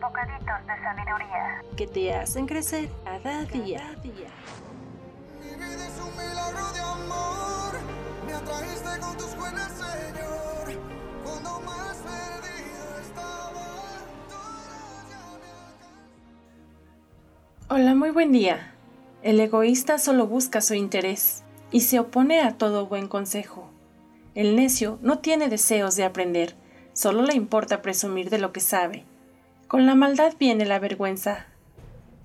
Bocaditos de sabiduría. que te hacen crecer cada día. Mi vida es un milagro de amor. Me atrajiste con tus buenas, Señor. Cuando más perdido estaba, tú ya me alcanzaste. Hola, muy buen día. El egoísta solo busca su interés y se opone a todo buen consejo. El necio no tiene deseos de aprender, solo le importa presumir de lo que sabe. Con la maldad viene la vergüenza,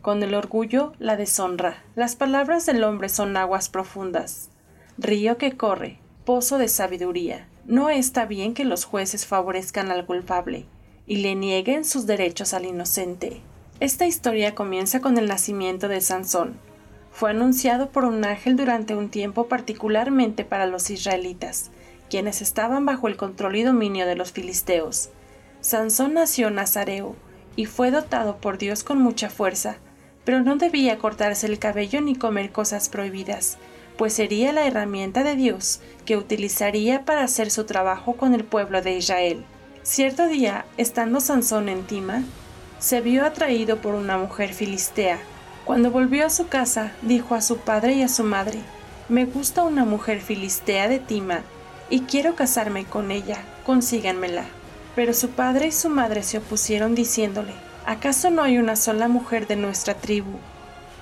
con el orgullo la deshonra. Las palabras del hombre son aguas profundas, río que corre, pozo de sabiduría. No está bien que los jueces favorezcan al culpable y le nieguen sus derechos al inocente. Esta historia comienza con el nacimiento de Sansón. Fue anunciado por un ángel durante un tiempo particularmente para los israelitas, quienes estaban bajo el control y dominio de los filisteos. Sansón nació nazareo y fue dotado por Dios con mucha fuerza, pero no debía cortarse el cabello ni comer cosas prohibidas, pues sería la herramienta de Dios que utilizaría para hacer su trabajo con el pueblo de Israel. Cierto día, estando Sansón en Tima, se vio atraído por una mujer filistea. Cuando volvió a su casa, dijo a su padre y a su madre, Me gusta una mujer filistea de Tima, y quiero casarme con ella, consíganmela. Pero su padre y su madre se opusieron diciéndole, ¿acaso no hay una sola mujer de nuestra tribu,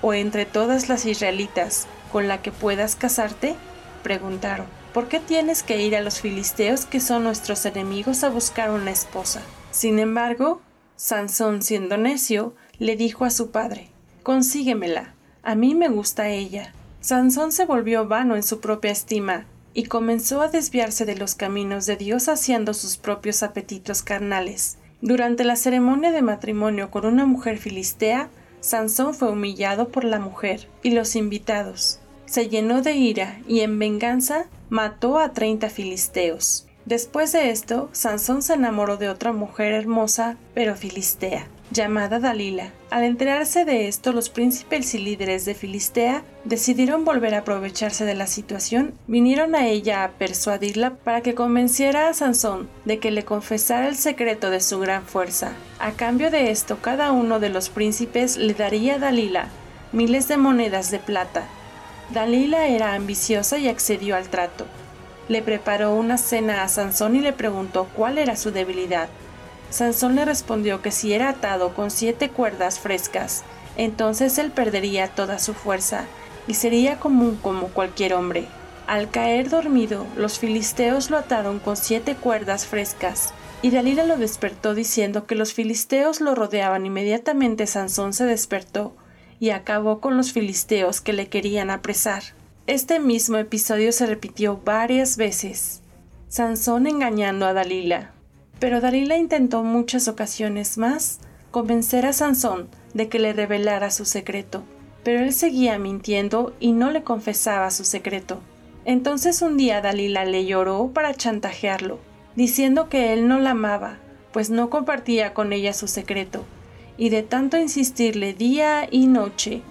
o entre todas las israelitas, con la que puedas casarte? Preguntaron, ¿por qué tienes que ir a los filisteos que son nuestros enemigos a buscar una esposa? Sin embargo, Sansón, siendo necio, le dijo a su padre, Consíguemela, a mí me gusta ella. Sansón se volvió vano en su propia estima y comenzó a desviarse de los caminos de Dios haciendo sus propios apetitos carnales. Durante la ceremonia de matrimonio con una mujer filistea, Sansón fue humillado por la mujer y los invitados. Se llenó de ira y en venganza mató a treinta filisteos. Después de esto, Sansón se enamoró de otra mujer hermosa, pero filistea, llamada Dalila. Al enterarse de esto, los príncipes y líderes de Filistea decidieron volver a aprovecharse de la situación, vinieron a ella a persuadirla para que convenciera a Sansón de que le confesara el secreto de su gran fuerza. A cambio de esto, cada uno de los príncipes le daría a Dalila miles de monedas de plata. Dalila era ambiciosa y accedió al trato. Le preparó una cena a Sansón y le preguntó cuál era su debilidad. Sansón le respondió que si era atado con siete cuerdas frescas, entonces él perdería toda su fuerza y sería común como cualquier hombre. Al caer dormido, los filisteos lo ataron con siete cuerdas frescas, y Dalila lo despertó diciendo que los filisteos lo rodeaban. Inmediatamente Sansón se despertó y acabó con los filisteos que le querían apresar. Este mismo episodio se repitió varias veces. Sansón engañando a Dalila. Pero Dalila intentó muchas ocasiones más convencer a Sansón de que le revelara su secreto, pero él seguía mintiendo y no le confesaba su secreto. Entonces un día Dalila le lloró para chantajearlo, diciendo que él no la amaba, pues no compartía con ella su secreto, y de tanto insistirle día y noche,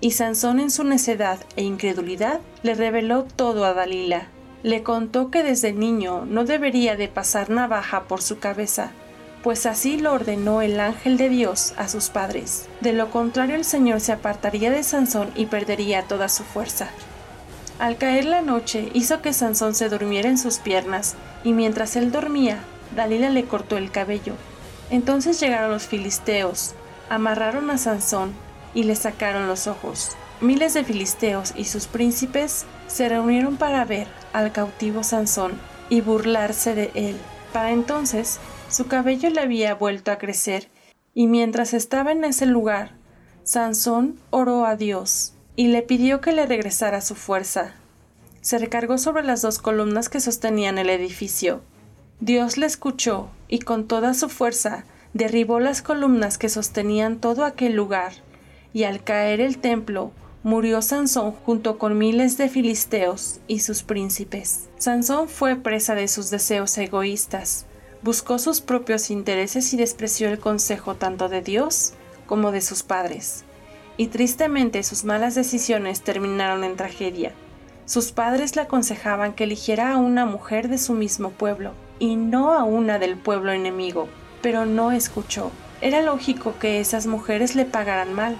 y Sansón en su necedad e incredulidad le reveló todo a Dalila. Le contó que desde niño no debería de pasar navaja por su cabeza, pues así lo ordenó el ángel de Dios a sus padres. De lo contrario el Señor se apartaría de Sansón y perdería toda su fuerza. Al caer la noche hizo que Sansón se durmiera en sus piernas, y mientras él dormía, Dalila le cortó el cabello. Entonces llegaron los filisteos, amarraron a Sansón y le sacaron los ojos. Miles de filisteos y sus príncipes se reunieron para ver al cautivo Sansón y burlarse de él. Para entonces, su cabello le había vuelto a crecer, y mientras estaba en ese lugar, Sansón oró a Dios y le pidió que le regresara su fuerza. Se recargó sobre las dos columnas que sostenían el edificio. Dios le escuchó y con toda su fuerza derribó las columnas que sostenían todo aquel lugar, y al caer el templo, murió Sansón junto con miles de filisteos y sus príncipes. Sansón fue presa de sus deseos egoístas, buscó sus propios intereses y despreció el consejo tanto de Dios como de sus padres. Y tristemente sus malas decisiones terminaron en tragedia. Sus padres le aconsejaban que eligiera a una mujer de su mismo pueblo, y no a una del pueblo enemigo, pero no escuchó. Era lógico que esas mujeres le pagaran mal.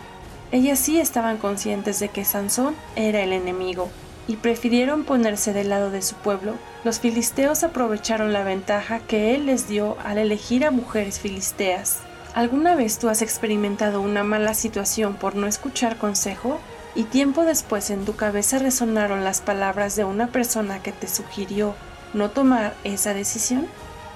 Ellas sí estaban conscientes de que Sansón era el enemigo, y prefirieron ponerse del lado de su pueblo. Los filisteos aprovecharon la ventaja que él les dio al elegir a mujeres filisteas. ¿Alguna vez tú has experimentado una mala situación por no escuchar consejo? Y tiempo después en tu cabeza resonaron las palabras de una persona que te sugirió no tomar esa decisión?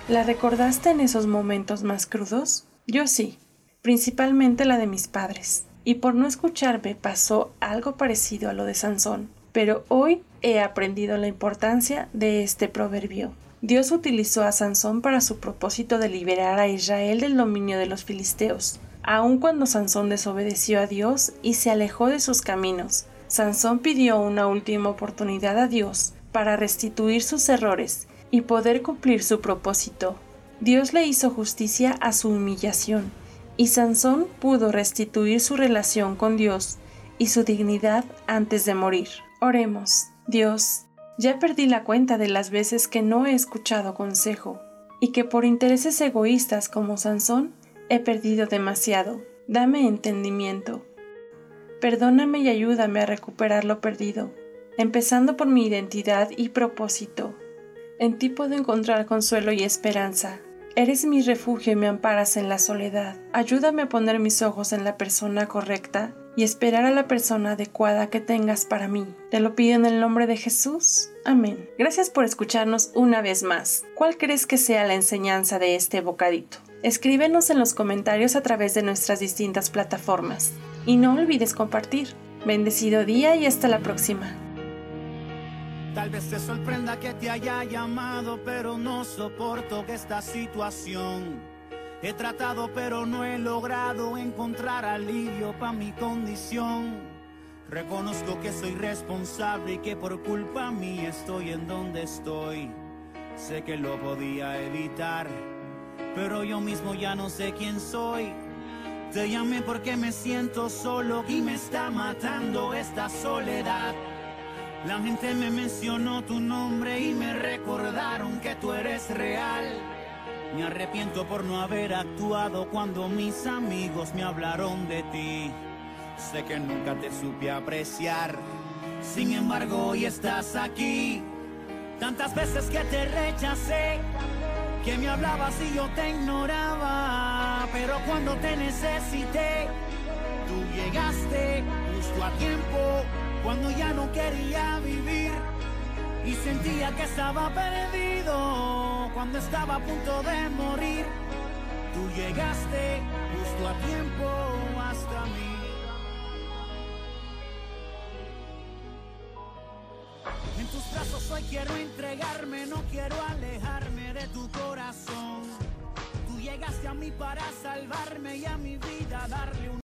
¿La recordaste en esos momentos más crudos? Yo sí, principalmente la de mis padres. Y por no escucharme pasó algo parecido a lo de Sansón. Pero hoy he aprendido la importancia de este proverbio. Dios utilizó a Sansón para su propósito de liberar a Israel del dominio de los filisteos. Aun cuando Sansón desobedeció a Dios y se alejó de sus caminos, Sansón pidió una última oportunidad a Dios para restituir sus errores y poder cumplir su propósito. Dios le hizo justicia a su humillación, y Sansón pudo restituir su relación con Dios y su dignidad antes de morir. Oremos, Dios, ya perdí la cuenta de las veces que no he escuchado consejo y que por intereses egoístas como Sansón he perdido demasiado. Dame entendimiento. Perdóname y ayúdame a recuperar lo perdido, empezando por mi identidad y propósito. En ti puedo encontrar consuelo y esperanza. Eres mi refugio y me amparas en la soledad. Ayúdame a poner mis ojos en la persona correcta y esperar a la persona adecuada que tengas para mí. Te lo pido en el nombre de Jesús. Amén. Gracias por escucharnos una vez más. ¿Cuál crees que sea la enseñanza de este bocadito? Escríbenos en los comentarios a través de nuestras distintas plataformas. Y no olvides compartir. Bendecido día y hasta la próxima. Tal vez te sorprenda que te haya llamado, pero no soporto esta situación. He tratado pero no he logrado encontrar alivio para mi condición. Reconozco que soy responsable y que por culpa mía estoy en donde estoy. Sé que lo podía evitar, pero yo mismo ya no sé quién soy. Te llamé porque me siento solo y me está matando esta soledad. La gente me mencionó tu nombre y me recordaron que tú eres real. Me arrepiento por no haber actuado cuando mis amigos me hablaron de ti. Sé que nunca te supe apreciar, sin embargo hoy estás aquí. Tantas veces que te rechacé, que me hablabas y yo te ignoraba. Pero cuando te necesité, tú llegaste justo a tiempo, cuando ya no quería vivir y sentía que estaba perdido cuando estaba a punto de morir. Tú llegaste justo a tiempo hasta mí. En tus brazos hoy quiero entregarme, no quiero alejarme de tu corazón. Tú llegaste a mí para salvarme y a mi vida darle un